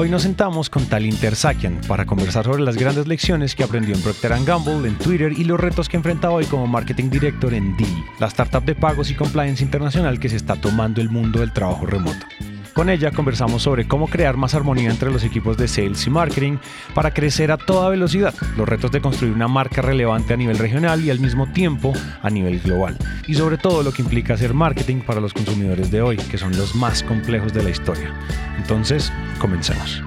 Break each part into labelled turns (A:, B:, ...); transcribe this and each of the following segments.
A: Hoy nos sentamos con Talinter Sakian para conversar sobre las grandes lecciones que aprendió en Procter Gamble, en Twitter y los retos que enfrenta hoy como Marketing Director en Deal, la startup de pagos y compliance internacional que se está tomando el mundo del trabajo remoto. Con ella conversamos sobre cómo crear más armonía entre los equipos de sales y marketing para crecer a toda velocidad, los retos de construir una marca relevante a nivel regional y al mismo tiempo a nivel global, y sobre todo lo que implica hacer marketing para los consumidores de hoy, que son los más complejos de la historia. Entonces, comencemos.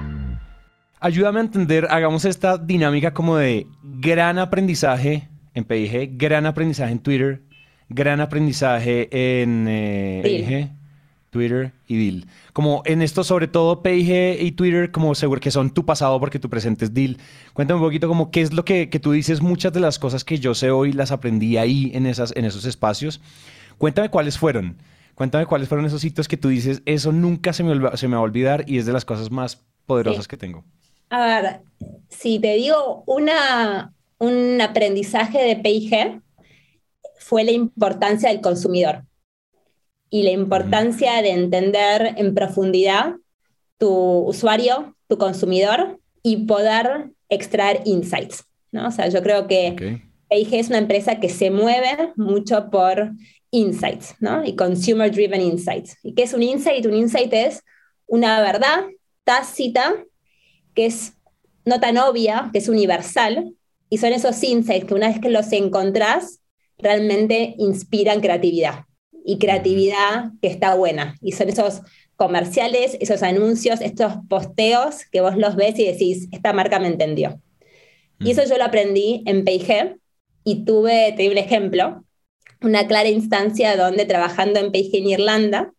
A: Ayúdame a entender, hagamos esta dinámica como de gran aprendizaje en PIG, gran aprendizaje en Twitter, gran aprendizaje en eh, Twitter y Deal. Como en esto, sobre todo PIG y Twitter, como seguro que son tu pasado porque tu presente es Deal. Cuéntame un poquito como qué es lo que, que, tú dices, muchas de las cosas que yo sé hoy las aprendí ahí en, esas, en esos espacios. Cuéntame cuáles fueron. Cuéntame cuáles fueron esos sitios que tú dices, eso nunca se me, se me va a olvidar y es de las cosas más poderosas que tengo.
B: A ver, si te digo una, un aprendizaje de PIG, fue la importancia del consumidor y la importancia de entender en profundidad tu usuario, tu consumidor y poder extraer insights. ¿no? O sea, yo creo que PIG es una empresa que se mueve mucho por insights, ¿no? Y consumer driven insights. ¿Y qué es un insight? Un insight es una verdad tácita que es no tan obvia, que es universal, y son esos insights que una vez que los encontrás, realmente inspiran creatividad y creatividad que está buena. Y son esos comerciales, esos anuncios, estos posteos que vos los ves y decís, esta marca me entendió. Y eso yo lo aprendí en P&G y tuve, te doy un ejemplo, una clara instancia donde trabajando en P&G en Irlanda,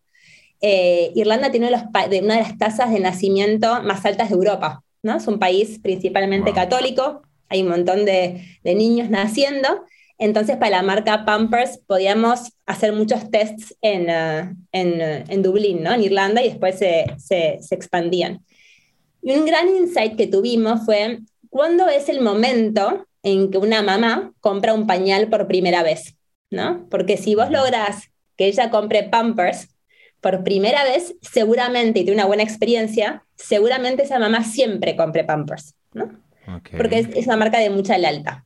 B: eh, Irlanda tiene una de las tasas de nacimiento más altas de Europa. ¿no? Es un país principalmente católico, hay un montón de, de niños naciendo, entonces, para la marca Pampers podíamos hacer muchos tests en, uh, en, uh, en Dublín, ¿no? en Irlanda, y después se, se, se, expandían. Y un gran insight que tuvimos fue, ¿cuándo es el momento en que una mamá compra un pañal por primera vez? ¿no? Porque si vos lográs que ella compre Pampers por primera vez, seguramente, y tiene una buena experiencia, seguramente esa mamá siempre compre Pampers, ¿no? Porque es, es una marca de mucha lealtad.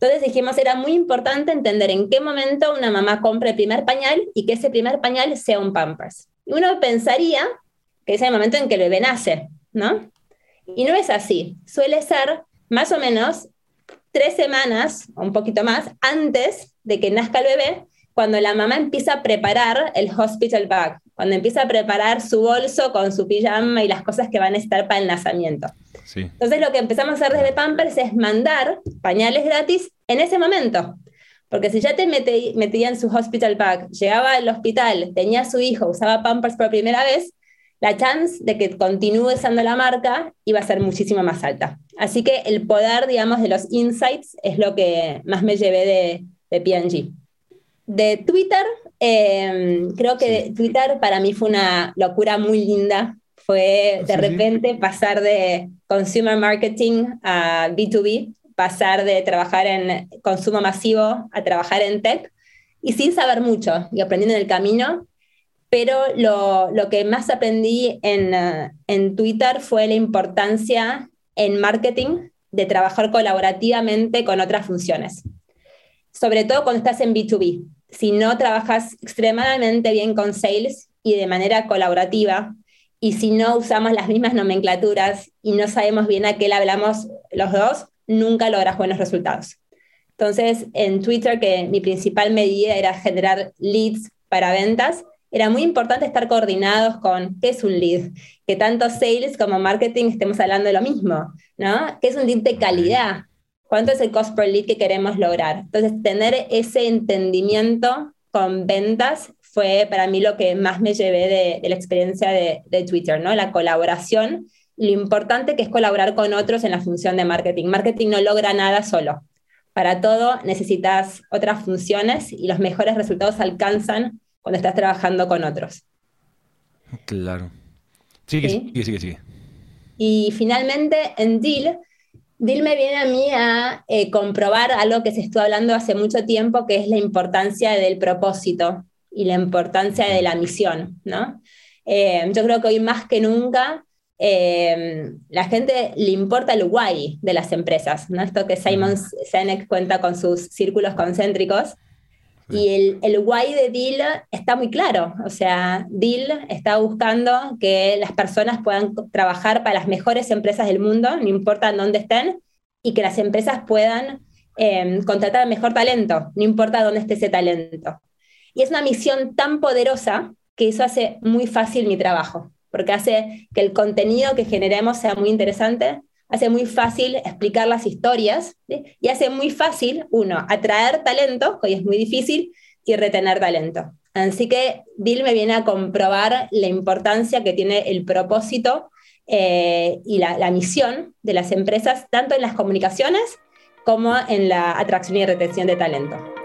B: Entonces dijimos, era muy importante entender en qué momento una mamá compra el primer pañal y que ese primer pañal sea un Pampers. Uno pensaría que es el momento en que el bebé nace, ¿no? Y no es así. Suele ser más o menos tres semanas o un poquito más antes de que nazca el bebé, cuando la mamá empieza a preparar el hospital bag, cuando empieza a preparar su bolso con su pijama y las cosas que van a estar para el nacimiento. Entonces lo que empezamos a hacer desde Pampers es mandar pañales gratis en ese momento. Porque si ya te metía en su hospital bag, llegaba al hospital, tenía su hijo, usaba Pampers por primera vez, la chance de que continúe usando la marca iba a ser muchísimo más alta. Así que el poder, digamos, de los insights es lo que más me llevé de, de P&G. De Twitter, em, creo que Twitter para mí fue una locura muy linda fue de repente pasar de consumer marketing a B2B, pasar de trabajar en consumo masivo a trabajar en tech y sin saber mucho y aprendiendo en el camino. Pero lo, lo que más aprendí en, uh, en Twitter fue la importancia en marketing de trabajar colaborativamente con otras funciones. Sobre todo cuando estás en B2B. Si no trabajas extremadamente bien con sales y de manera colaborativa y si no usamos las mismas nomenclaturas y no sabemos bien a qué le hablamos los dos, nunca logras buenos resultados. Entonces, en Twitter, que mi principal medida era generar leads para ventas, era muy importante estar coordinados con qué es un lead, que tanto sales como marketing estemos hablando de lo mismo, ¿no? ¿Qué es un lead de calidad? ¿Cuánto es el cost per lead que queremos lograr? Entonces, tener ese entendimiento con ventas fue para mí lo que más me llevé de, la experiencia de, Twitter, ¿no? La colaboración lo importante que es colaborar con otros en la función de marketing. Marketing no logra nada solo. Para todo necesitas otras funciones y los mejores resultados alcanzan cuando estás trabajando con otros.
A: Claro. Sigue, sigue, sigue, sigue.
B: Y finalmente, en Deal, Deal me viene a mí a eh, comprobar algo que se estuvo hablando hace mucho tiempo, que es la importancia del propósito y la importancia de la misión, ¿no? Eh, yo creo que hoy más que nunca eh, la gente le importa el why de las empresas, ¿no? Esto que Simon Sinek cuenta con sus círculos concéntricos. Y el, el why de Deal está muy claro. O sea, Deal está buscando que las personas puedan trabajar para las mejores empresas del mundo, no importa dónde estén, y que las empresas puedan eh, contratar mejor talento, no importa dónde esté ese talento. Y es una misión tan poderosa que eso hace muy fácil mi trabajo, porque hace que el contenido que generemos sea muy interesante, hace muy fácil explicar las historias y hace muy fácil, uno, atraer talento, que hoy es muy difícil, y retener talento. Así que Bill me viene a comprobar la importancia que tiene el propósito eh, y la, la, misión de las empresas, tanto en las comunicaciones como en la atracción y retención de talento.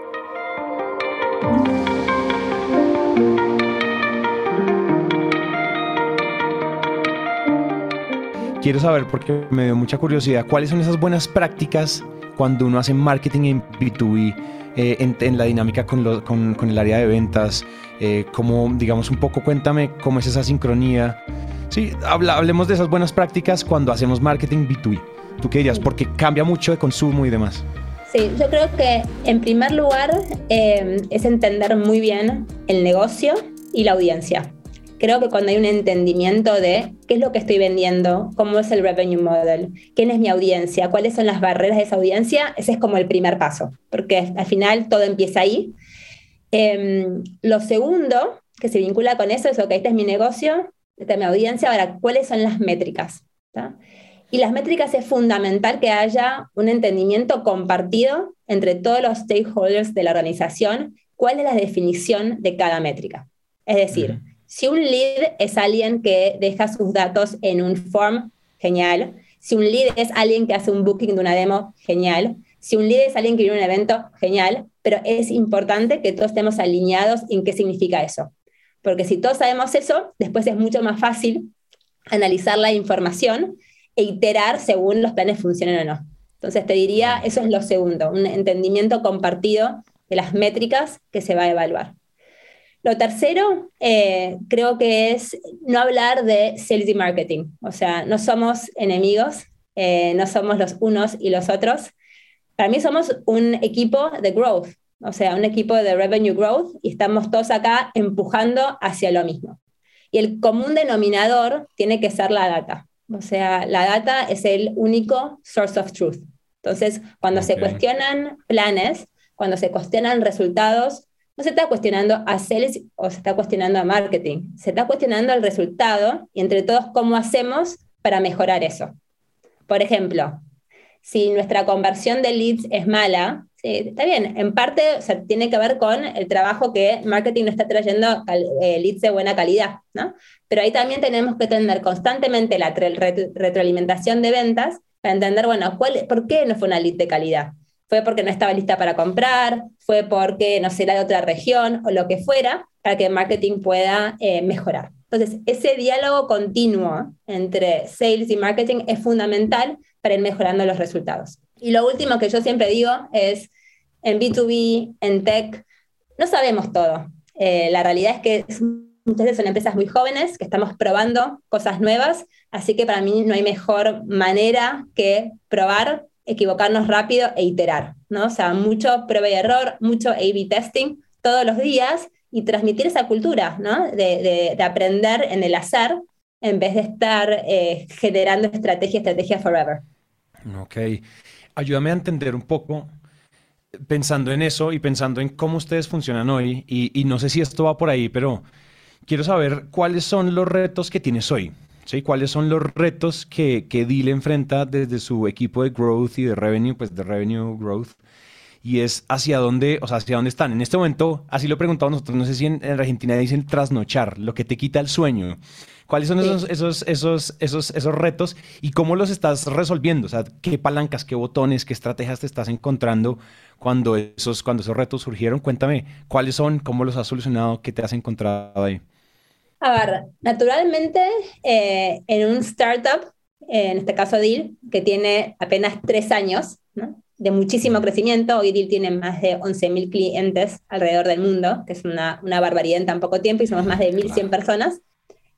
A: Quiero saber, porque me dio mucha curiosidad, cuáles son esas buenas prácticas cuando uno hace marketing en B2B, eh, en, la dinámica con, con, el área de ventas, eh, como, digamos, un poco cuéntame cómo es esa sincronía. Sí, hablemos de esas buenas prácticas cuando hacemos marketing B2B. ¿Tú qué dirías? Porque cambia mucho de consumo y demás.
B: Sí, yo creo que en primer lugar eh, es entender muy bien el negocio y la audiencia creo que cuando hay un entendimiento de qué es lo que estoy vendiendo, cómo es el revenue model, quién es mi audiencia, cuáles son las barreras de esa audiencia, ese es como el primer paso, porque al final todo empieza ahí. Em, lo segundo que se vincula con eso es, ok, este es mi negocio, esta es mi audiencia, ahora, ¿cuáles son las métricas? Y las métricas es fundamental que haya un entendimiento compartido entre todos los stakeholders de la organización, cuál es la definición de cada métrica. Es decir, si un lead es alguien que deja sus datos en un form, genial. Si un lead es alguien que hace un booking de una demo, genial. Si un lead es alguien que viene a un evento, genial. Pero es importante que todos estemos alineados en qué significa eso. Porque si todos sabemos eso, después es mucho más fácil analizar la información e iterar según los planes funcionen o no. Entonces te diría, eso es lo segundo, un entendimiento compartido de las métricas que se va a evaluar. Lo tercero, eh, creo que es no hablar de sales y marketing. O sea, no somos enemigos, eh, no somos los unos y los otros. Para mí somos un equipo de growth, o sea, un equipo de revenue growth y estamos todos acá empujando hacia lo mismo. Y el común denominador tiene que ser la data. O sea, la data es el único source of truth. Entonces, cuando se cuestionan planes, cuando se cuestionan resultados, no se está cuestionando a sales o se está cuestionando a marketing, se está cuestionando el resultado y entre todos cómo hacemos para mejorar eso. Por ejemplo, si nuestra conversión de leads es mala, está bien, en parte tiene que ver con el trabajo que marketing no está trayendo eh, leads de buena calidad, ¿no? Pero ahí también tenemos que tener constantemente la retroalimentación de ventas para entender, bueno, ¿cuál, ¿por qué no fue una lead de calidad? Fue porque no estaba lista para comprar, fue porque no sé, era de otra región o lo que fuera, para que el marketing pueda eh, mejorar. Entonces, ese diálogo continuo entre sales y marketing es fundamental para ir mejorando los resultados. Y lo último que yo siempre digo es, en B2B, en tech, no sabemos todo. Eh, la realidad es que ustedes son empresas muy jóvenes, que estamos probando cosas nuevas, así que para mí no hay mejor manera que probar equivocarnos rápido e iterar, ¿no? O sea, mucho prueba y error, mucho A-B testing todos los días y transmitir esa cultura, ¿no? De, aprender en el hacer en vez de estar eh, generando estrategia, estrategia forever.
A: Ok. Ayúdame a entender un poco, pensando en eso y pensando en cómo ustedes funcionan hoy, y no sé si esto va por ahí, pero quiero saber cuáles son los retos que tienes hoy. ¿Sí? ¿Cuáles son los retos que, que Deal enfrenta desde su equipo de growth y de revenue, pues de revenue growth? y es hacia dónde, o sea, hacia dónde están. En este momento, así lo preguntamos nosotros, no sé si en, Argentina dicen trasnochar, lo que te quita el sueño. ¿Cuáles son esos, esos, esos, esos, esos retos y cómo los estás resolviendo? O sea, ¿qué palancas, qué botones, qué estrategias te estás encontrando cuando esos, cuando esos retos surgieron? Cuéntame, ¿cuáles son? ¿Cómo los has solucionado? ¿Qué te has encontrado ahí?
B: A ver, naturalmente, eh, en un startup, en este caso DIL, que tiene apenas tres años, de muchísimo crecimiento. Hoy DIL tiene más de 11.000 clientes alrededor del mundo, que es una, una, barbaridad en tan poco tiempo, y somos más de 1.100 personas.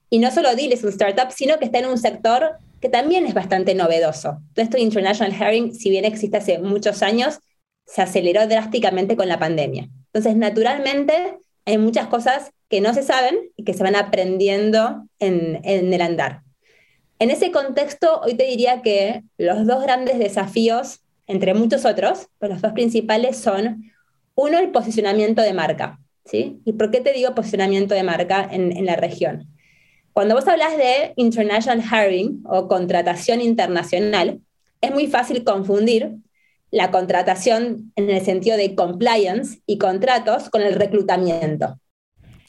B: Y no solo DIL es un startup, sino que está en un sector que también es bastante novedoso. Todo esto de International Hiring, si bien existe hace muchos años, se aceleró drásticamente con la pandemia. Entonces, naturalmente, hay muchas cosas que no se saben y que se van aprendiendo en, el andar. En ese contexto, hoy te diría que los dos grandes desafíos entre muchos otros, pero los dos principales son, uno, el posicionamiento de marca. ¿sí? ¿Y por qué te digo posicionamiento de marca en, en la región? Cuando vos hablas de international hiring o contratación internacional, es muy fácil confundir la contratación en el sentido de compliance y contratos con el reclutamiento.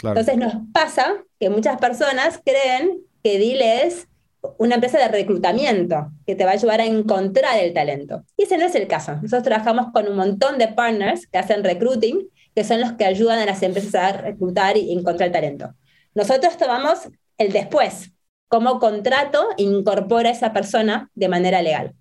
B: Entonces nos pasa que muchas personas creen que DIL es una empresa de reclutamiento que te va a ayudar a encontrar el talento. Y ese no es el caso. Nosotros trabajamos con un montón de partners que hacen recruiting, que son los que ayudan a las empresas a reclutar y encontrar talento. Nosotros tomamos el después, cómo contrato incorpora a esa persona de manera legal.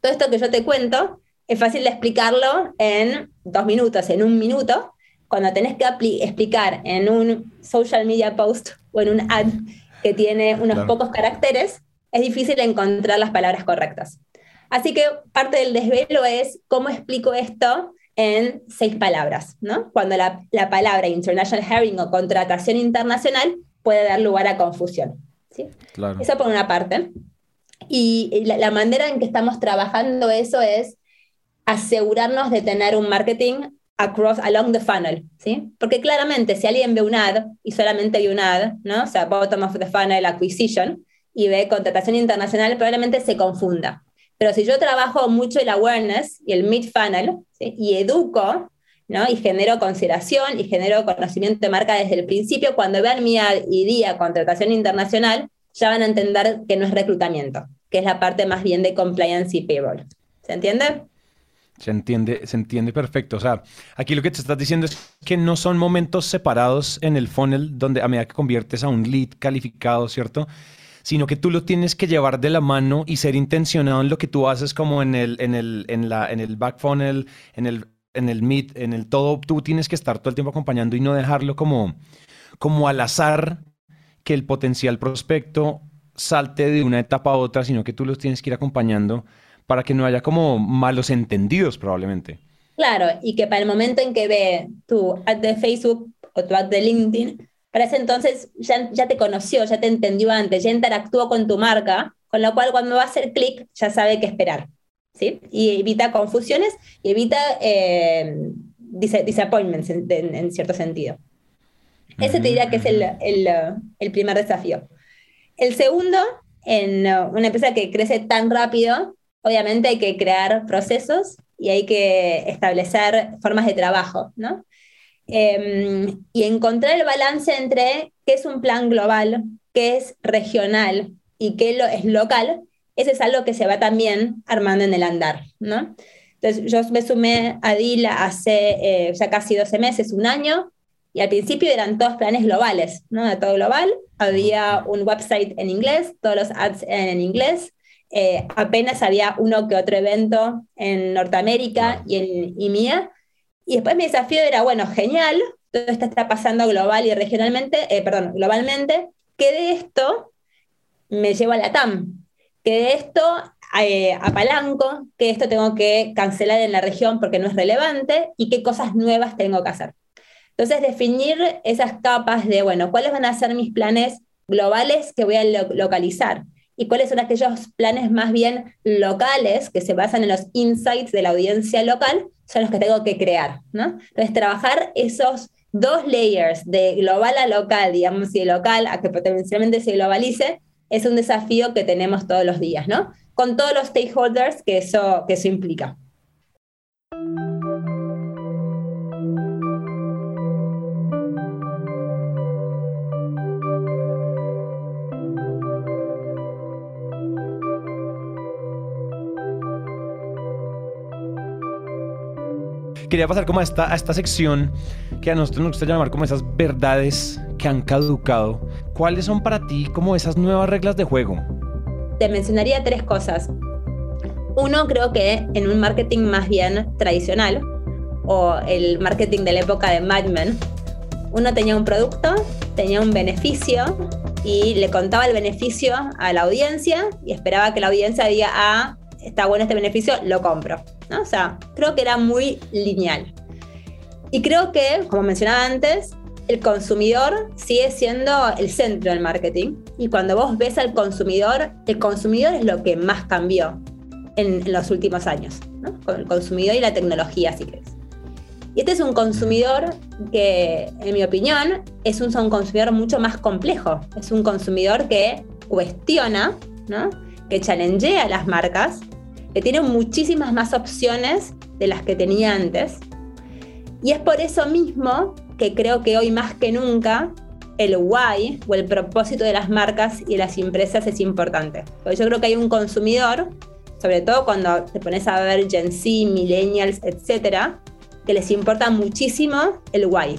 B: Todo esto que yo te cuento es fácil de explicarlo en dos minutos, en un minuto, cuando tenés que explicar en un social media post o en un ad que tiene unos pocos caracteres, es difícil encontrar las palabras correctas. Así que parte del desvelo es cómo explico esto en seis palabras, ¿no? Cuando la, la palabra international hiring o contratación internacional puede dar lugar a confusión. ¿sí? Claro. Eso por una parte. Y la, la, manera en que estamos trabajando eso es asegurarnos de tener un marketing across, along the funnel, ¿sí? Porque claramente si alguien ve un ad y solamente ve un ad, ¿no? O sea, bottom of the funnel acquisition y ve contratación internacional, probablemente se confunda. Pero si yo trabajo mucho el awareness y el mid funnel y educo, ¿no? Y genero consideración y genero conocimiento de marca desde el principio, cuando vean mi ad y día contratación internacional, ya van a entender que no es reclutamiento, que es la parte más bien de compliance y payroll. ¿Se entiende?
A: Se entiende, se entiende perfecto. O sea, aquí lo que te estás diciendo es que no son momentos separados en el funnel donde a medida que conviertes a un lead calificado, ¿cierto? Sino que tú lo tienes que llevar de la mano y ser intencionado en lo que tú haces como en el, en el, en la, en el back funnel, en el, en el mid, en el todo. Tú tienes que estar todo el tiempo acompañando y no dejarlo como, como al azar que el potencial prospecto salte de una etapa a otra, sino que tú los tienes que ir acompañando para que no haya como malos entendidos probablemente.
B: Claro, y que para el momento en que ve tu ad de Facebook o tu ad de LinkedIn, para ese entonces ya, ya te conoció, ya te entendió antes, ya interactuó con tu marca, con lo cual cuando va a hacer clic ya sabe qué esperar. ¿sí? Y evita confusiones y evita eh, disappointments en, cierto sentido. Ese te diría que es el, el, el primer desafío. El segundo, en una empresa que crece tan rápido, obviamente hay que crear procesos y hay que establecer formas de trabajo, ¿no? Em, y encontrar el balance entre qué es un plan global, qué es regional y qué lo, es local, eso es algo que se va también armando en el andar, ¿no? Entonces, yo me sumé a DILA hace eh, ya casi 12 meses, un año, y al principio eran todos planes globales, ¿no? De todo global. Había un website en inglés, todos los ads en inglés, eh, apenas había uno que otro evento en Norteamérica y en IMIA. Y después mi desafío era, bueno, genial, todo esto está pasando global y regionalmente, eh, perdón, globalmente, ¿qué de esto me llevo a la TAM? ¿Qué de esto eh, apalanco? ¿Qué de esto tengo que cancelar en la región porque no es relevante? ¿Y qué cosas nuevas tengo que hacer? Entonces, definir esas capas de, bueno, ¿cuáles van a ser mis planes globales que voy a localizar? Y cuáles son aquellos planes más bien locales que se basan en los insights de la audiencia local, son los que tengo que crear, ¿no? Entonces, trabajar esos dos layers de global a local, digamos, y de local a que potencialmente se globalice, es un desafío que tenemos todos los días, ¿no? Con todos los stakeholders que eso, que eso implica.
A: Quería pasar como a esta, a esta sección que a nosotros nos gusta llamar como esas verdades que han caducado. ¿Cuáles son para ti como esas nuevas reglas de juego?
B: Te mencionaría tres cosas. Uno, creo que en un marketing más bien tradicional, o el marketing de la época de Mad Men, uno tenía un producto, tenía un beneficio y le contaba el beneficio a la audiencia y esperaba que la audiencia diga, ah, está bueno este beneficio, lo compro. ¿No? O sea, creo que era muy lineal. Y creo que, como mencionaba antes, el consumidor sigue siendo el centro del marketing. Y cuando vos ves al consumidor, el consumidor es lo que más cambió en, los últimos años, ¿no? con el consumidor y la tecnología, si querés. Y este es un consumidor que, en mi opinión, es un, un consumidor mucho más complejo. Es un consumidor que cuestiona, ¿no? que challengea a las marcas, que tiene muchísimas más opciones de las que tenía antes. Y es por eso mismo que creo que hoy más que nunca el why o el propósito de las marcas y de las empresas es importante. Porque yo creo que hay un consumidor, sobre todo cuando te pones a ver Gen Z, millennials, etcétera, que les importa muchísimo el why,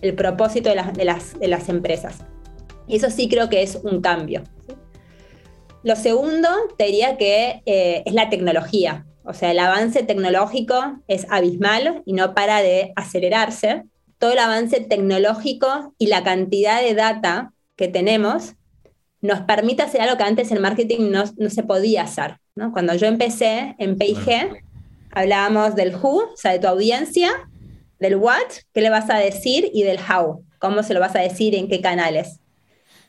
B: el propósito de las, de las, de las empresas. Eso sí creo que es un cambio. Lo segundo, te diría que eh, es la tecnología. O sea, el avance tecnológico es abismal y no para de acelerarse. Todo el avance tecnológico y la cantidad de data que tenemos nos permite hacer algo que antes en marketing no, no se podía hacer. ¿no? Cuando yo empecé en P&G, hablábamos del who, o sea, de tu audiencia, del what, qué le vas a decir, y del how, cómo se lo vas a decir, en qué canales.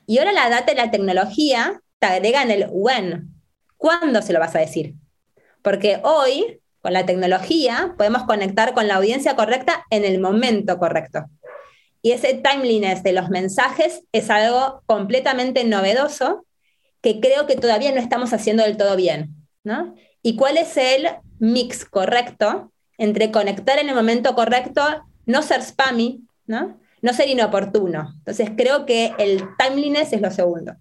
B: Y ahora la data y la tecnología te agregan el when, cuándo se lo vas a decir. Porque hoy, con la tecnología, podemos conectar con la audiencia correcta en el momento correcto. Y ese timeliness de los mensajes es algo completamente novedoso que creo que todavía no estamos haciendo del todo bien. ¿no? ¿Y cuál es el mix correcto entre conectar en el momento correcto, no ser spammy, ¿no? no ser inoportuno. Entonces creo que el timeliness es lo segundo.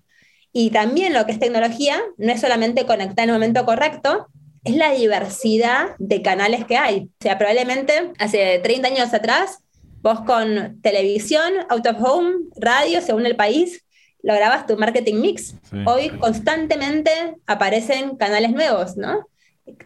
B: Y también lo que es tecnología no es solamente conectar en el momento correcto, es la diversidad de canales que hay. O sea, probablemente hace 30 años atrás, vos con televisión, out of home, radio, según el país, lograbas tu marketing mix. Hoy constantemente aparecen canales nuevos, ¿no?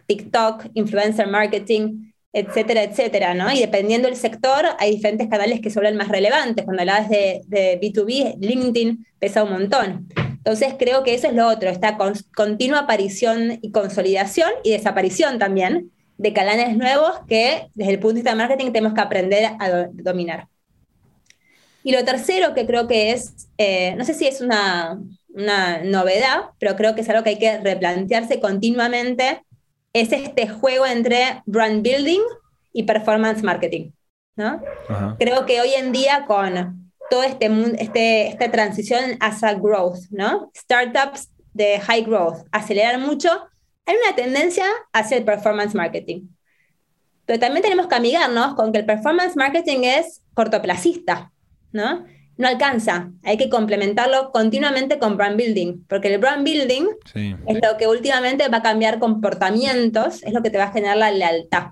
B: TikTok, influencer marketing, etcétera, etcétera, ¿no? Y dependiendo del sector, hay diferentes canales que son más relevantes. Cuando hablabas de, de, B2B, LinkedIn pesa un montón. Entonces creo que eso es lo otro, esta continua aparición y consolidación y desaparición también de canales nuevos que desde el punto de vista de marketing tenemos que aprender a dominar. Y lo tercero que creo que es, eh, no sé si es una, una novedad, pero creo que es algo que hay que replantearse continuamente es este juego entre brand building y performance marketing. ¿no? Creo que hoy en día con toda este, este, esta transición hacia growth, ¿no? startups de high growth, acelerar mucho, hay una tendencia hacia el performance marketing. Pero también tenemos que amigarnos con que el performance marketing es cortoplacista, ¿no? no alcanza. Hay que complementarlo continuamente con brand building, porque el brand building es lo que últimamente va a cambiar comportamientos, es lo que te va a generar la lealtad.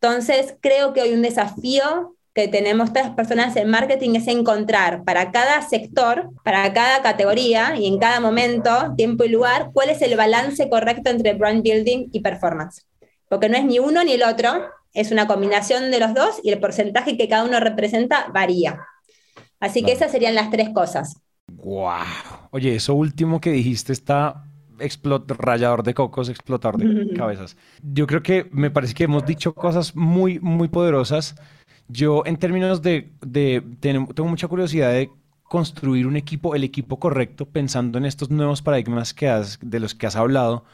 B: Entonces, creo que hoy un desafío que tenemos todas las personas en marketing es encontrar para cada sector, para cada categoría y en cada momento, tiempo y lugar, cuál es el balance correcto entre brand building y performance. Porque no es ni uno ni el otro, es una combinación de los dos y el porcentaje que cada uno representa varía. Así que esas serían las tres cosas.
A: ¡Wow! Oye, eso último que dijiste está rayador de cocos, explotador de cabezas. Yo creo que me parece que hemos dicho cosas muy, muy poderosas. Yo, en términos de, tengo mucha curiosidad de construir un equipo, el equipo correcto, pensando en estos nuevos paradigmas que has, de los que has hablado.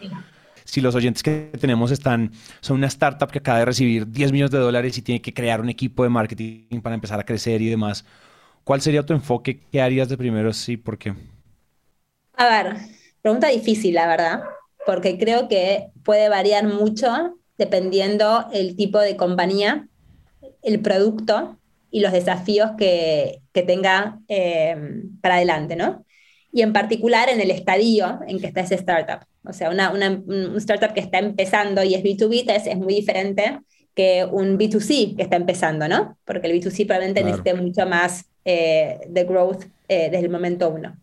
A: Si los oyentes que tenemos están, son una startup que acaba de recibir 10 millones de dólares y tiene que crear un equipo de marketing para empezar a crecer y demás, ¿Cuál sería tu enfoque? ¿Qué harías de primero? Sí, ¿por qué?
B: A ver, pregunta difícil, la verdad, porque creo que puede variar mucho dependiendo el tipo de compañía, el producto y los desafíos que, tenga eh, para adelante, ¿no? Y en particular en el estadio en que está ese startup. O sea, una, una, un startup que está empezando y es B2B es, es muy diferente que un B2C que está empezando, ¿no? Porque el B2C probablemente necesite mucho más eh, de growth eh, desde el momento uno.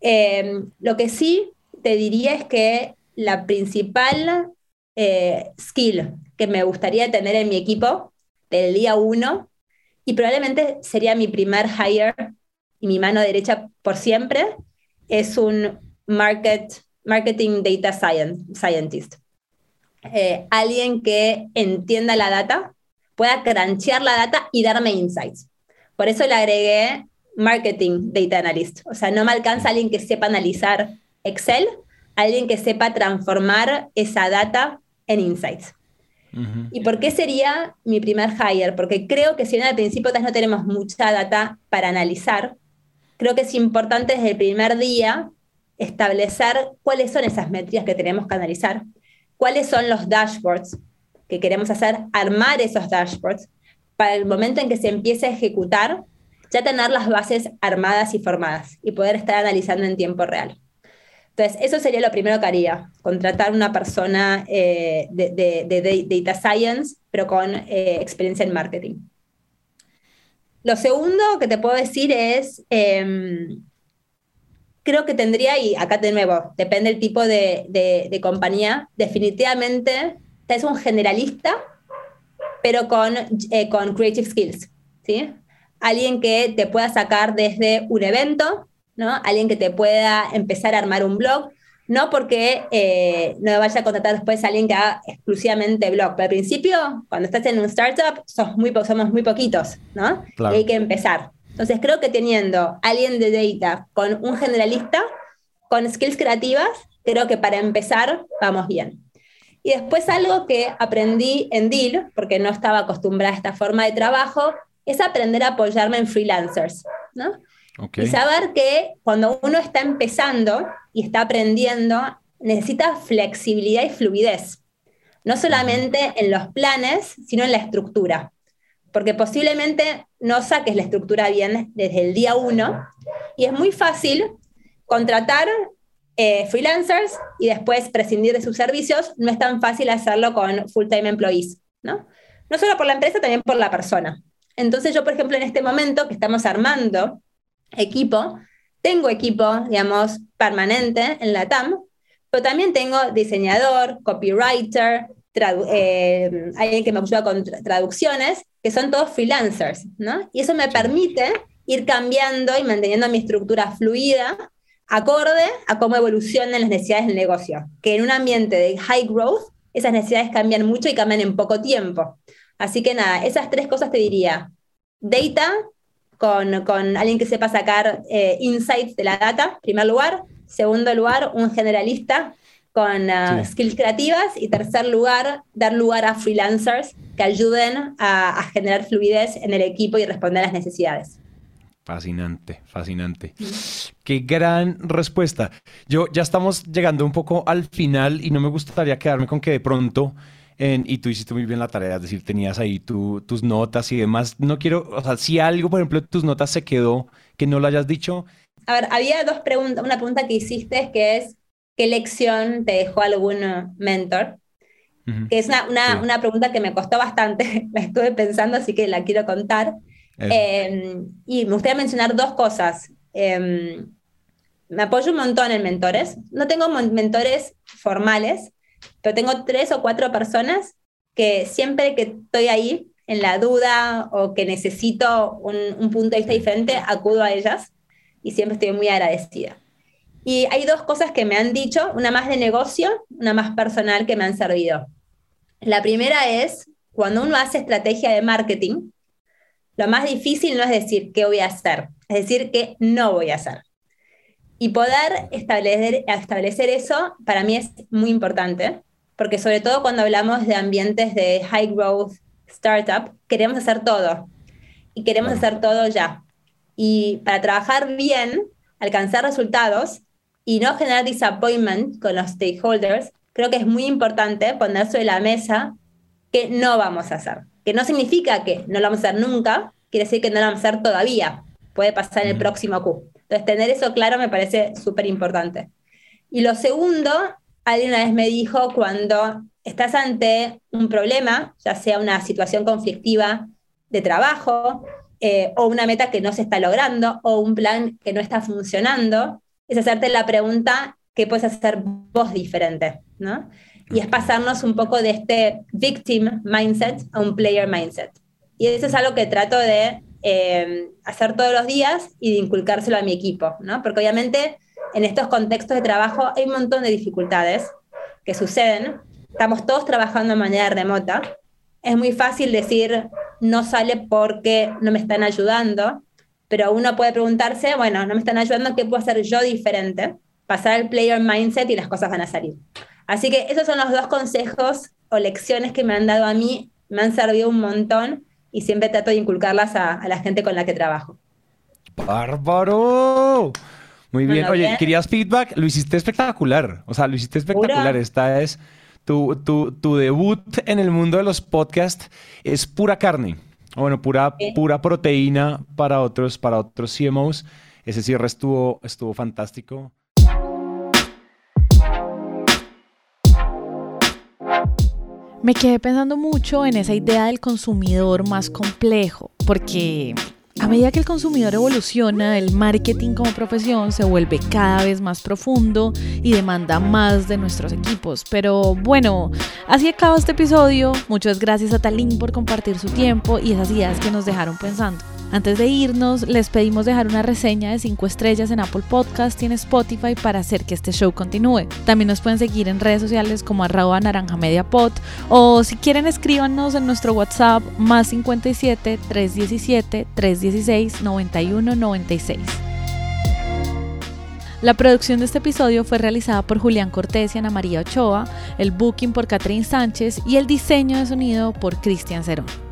B: Em, lo que sí te diría es que la principal eh, skill que me gustaría tener en mi equipo del día uno, y probablemente sería mi primer hire y mi mano derecha por siempre, es un market, marketing data scientist. Eh, alguien que entienda la data, pueda cranchear la data y darme insights. Por eso le agregué marketing data analyst. O sea, no me alcanza alguien que sepa analizar Excel, alguien que sepa transformar esa data en insights. ¿Y por qué sería mi primer hire? Porque creo que si bien al principio no tenemos mucha data para analizar, creo que es importante desde el primer día establecer cuáles son esas métricas que tenemos que analizar, cuáles son los dashboards que queremos hacer, armar esos dashboards para el momento en que se empiece a ejecutar, ya tener las bases armadas y formadas y poder estar analizando en tiempo real. Entonces, eso sería lo primero que haría, contratar una persona eh, de, data science, pero con eh, experiencia en marketing. Lo segundo que te puedo decir es, em, creo que tendría, y acá de nuevo, depende del tipo de, compañía, definitivamente es un generalista, pero con, eh, con creative skills, ¿sí? Alguien que te pueda sacar desde un evento, ¿no? Alguien que te pueda empezar a armar un blog, no porque eh, no vaya a contratar después a alguien que haga exclusivamente blog, pero al principio, cuando estás en un startup, sos muy, somos muy poquitos, ¿no? Y hay que empezar. Entonces creo que teniendo alguien de data con un generalista, con skills creativas, creo que para empezar vamos bien. Y después algo que aprendí en Deal, porque no estaba acostumbrada a esta forma de trabajo, es aprender a apoyarme en freelancers, ¿no? Y saber que cuando uno está empezando y está aprendiendo, necesita flexibilidad y fluidez. No solamente en los planes, sino en la estructura porque posiblemente no saques la estructura bien desde el día uno y es muy fácil contratar eh, freelancers y después prescindir de sus servicios. No es tan fácil hacerlo con full-time employees, ¿no? No solo por la empresa, también por la persona. Entonces yo, por ejemplo, en este momento que estamos armando equipo, tengo equipo, digamos, permanente en la TAM, pero también tengo diseñador, copywriter, eh, alguien que me ayuda con traducciones, que son todos freelancers, ¿no? Y eso me permite ir cambiando y manteniendo mi estructura fluida, acorde a cómo evolucionan las necesidades del negocio, que en un ambiente de high growth, esas necesidades cambian mucho y cambian en poco tiempo. Así que nada, esas tres cosas te diría. Data, con, con alguien que sepa sacar eh, insights de la data, primer lugar. Segundo lugar, un generalista con uh, skills creativas y tercer lugar, dar lugar a freelancers que ayuden a, generar fluidez en el equipo y responder a las necesidades.
A: Fascinante, fascinante. Qué gran respuesta. Yo ya estamos llegando un poco al final y no me gustaría quedarme con que de pronto, y tú hiciste muy bien la tarea, es decir, tenías ahí tus notas y demás. No quiero, o sea, si algo, por ejemplo, tus notas se quedó que no lo hayas dicho.
B: A ver, había dos preguntas, una pregunta que hiciste que es, ¿qué lección te dejó algún mentor? Que es una, pregunta que me costó bastante, la estuve pensando, así que la quiero contar. Em, y me gustaría mencionar dos cosas. Em, me apoyo un montón en mentores. No tengo mentores formales, pero tengo tres o cuatro personas que siempre que estoy ahí en la duda o que necesito un, un punto de vista diferente, acudo a ellas y siempre estoy muy agradecida. Y hay dos cosas que me han dicho, una más de negocio, una más personal que me han servido. La primera es, cuando uno hace estrategia de marketing, lo más difícil no es decir qué voy a hacer, es decir qué no voy a hacer. Y poder establecer, establecer eso para mí es muy importante, porque sobre todo cuando hablamos de ambientes de high growth startup, queremos hacer todo y queremos hacer todo ya. Y para trabajar bien, alcanzar resultados, y no generar disappointment con los stakeholders, creo que es muy importante poner sobre la mesa que no vamos a hacer. Que no significa que no lo vamos a hacer nunca, quiere decir que no lo vamos a hacer todavía. Puede pasar en el próximo Q. Entonces, tener eso claro me parece súper importante. Y lo segundo alguien una vez me dijo cuando estás ante un problema, ya sea una situación conflictiva de trabajo, eh, o una meta que no se está logrando, o un plan que no está funcionando, es hacerte la pregunta, ¿qué puedes hacer vos diferente? ¿no? Y es pasarnos un poco de este victim mindset a un player mindset. Y eso es algo que trato de eh, hacer todos los días y de inculcárselo a mi equipo, ¿no? Porque obviamente en estos contextos de trabajo hay un montón de dificultades que suceden. Estamos todos trabajando de manera remota. Es muy fácil decir, no sale porque no me están ayudando, pero uno puede preguntarse, bueno, no me están ayudando, ¿qué puedo hacer yo diferente? Pasar el player mindset y las cosas van a salir. Así que esos son los dos consejos o lecciones que me han dado a mí, me han servido un montón y siempre trato de inculcarlas a, la gente con la que trabajo.
A: ¡Bárbaro! Muy bien. Oye, ¿querías feedback? Lo hiciste espectacular. O sea, lo hiciste espectacular. Esta es tu, tu, debut en el mundo de los podcasts es pura carne. Bueno, pura, pura proteína para otros, para otros CMOs. Ese cierre estuvo, estuvo fantástico.
C: Me quedé pensando mucho en esa idea del consumidor más complejo, porque a medida que el consumidor evoluciona, el marketing como profesión se vuelve cada vez más profundo y demanda más de nuestros equipos. Pero bueno, así acaba este episodio. Muchas gracias a Talín por compartir su tiempo y esas ideas que nos dejaron pensando. Antes de irnos, les pedimos dejar una reseña de 5 estrellas en Apple Podcast y en Spotify para hacer que este show continúe. También nos pueden seguir en redes sociales como arroba naranja media pod o si quieren escríbanos en nuestro WhatsApp más 57 317 316 91 96. La producción de este episodio fue realizada por Julián Cortés y Ana María Ochoa, el booking por Catherine Sánchez y el diseño de sonido por Cristian Cerón.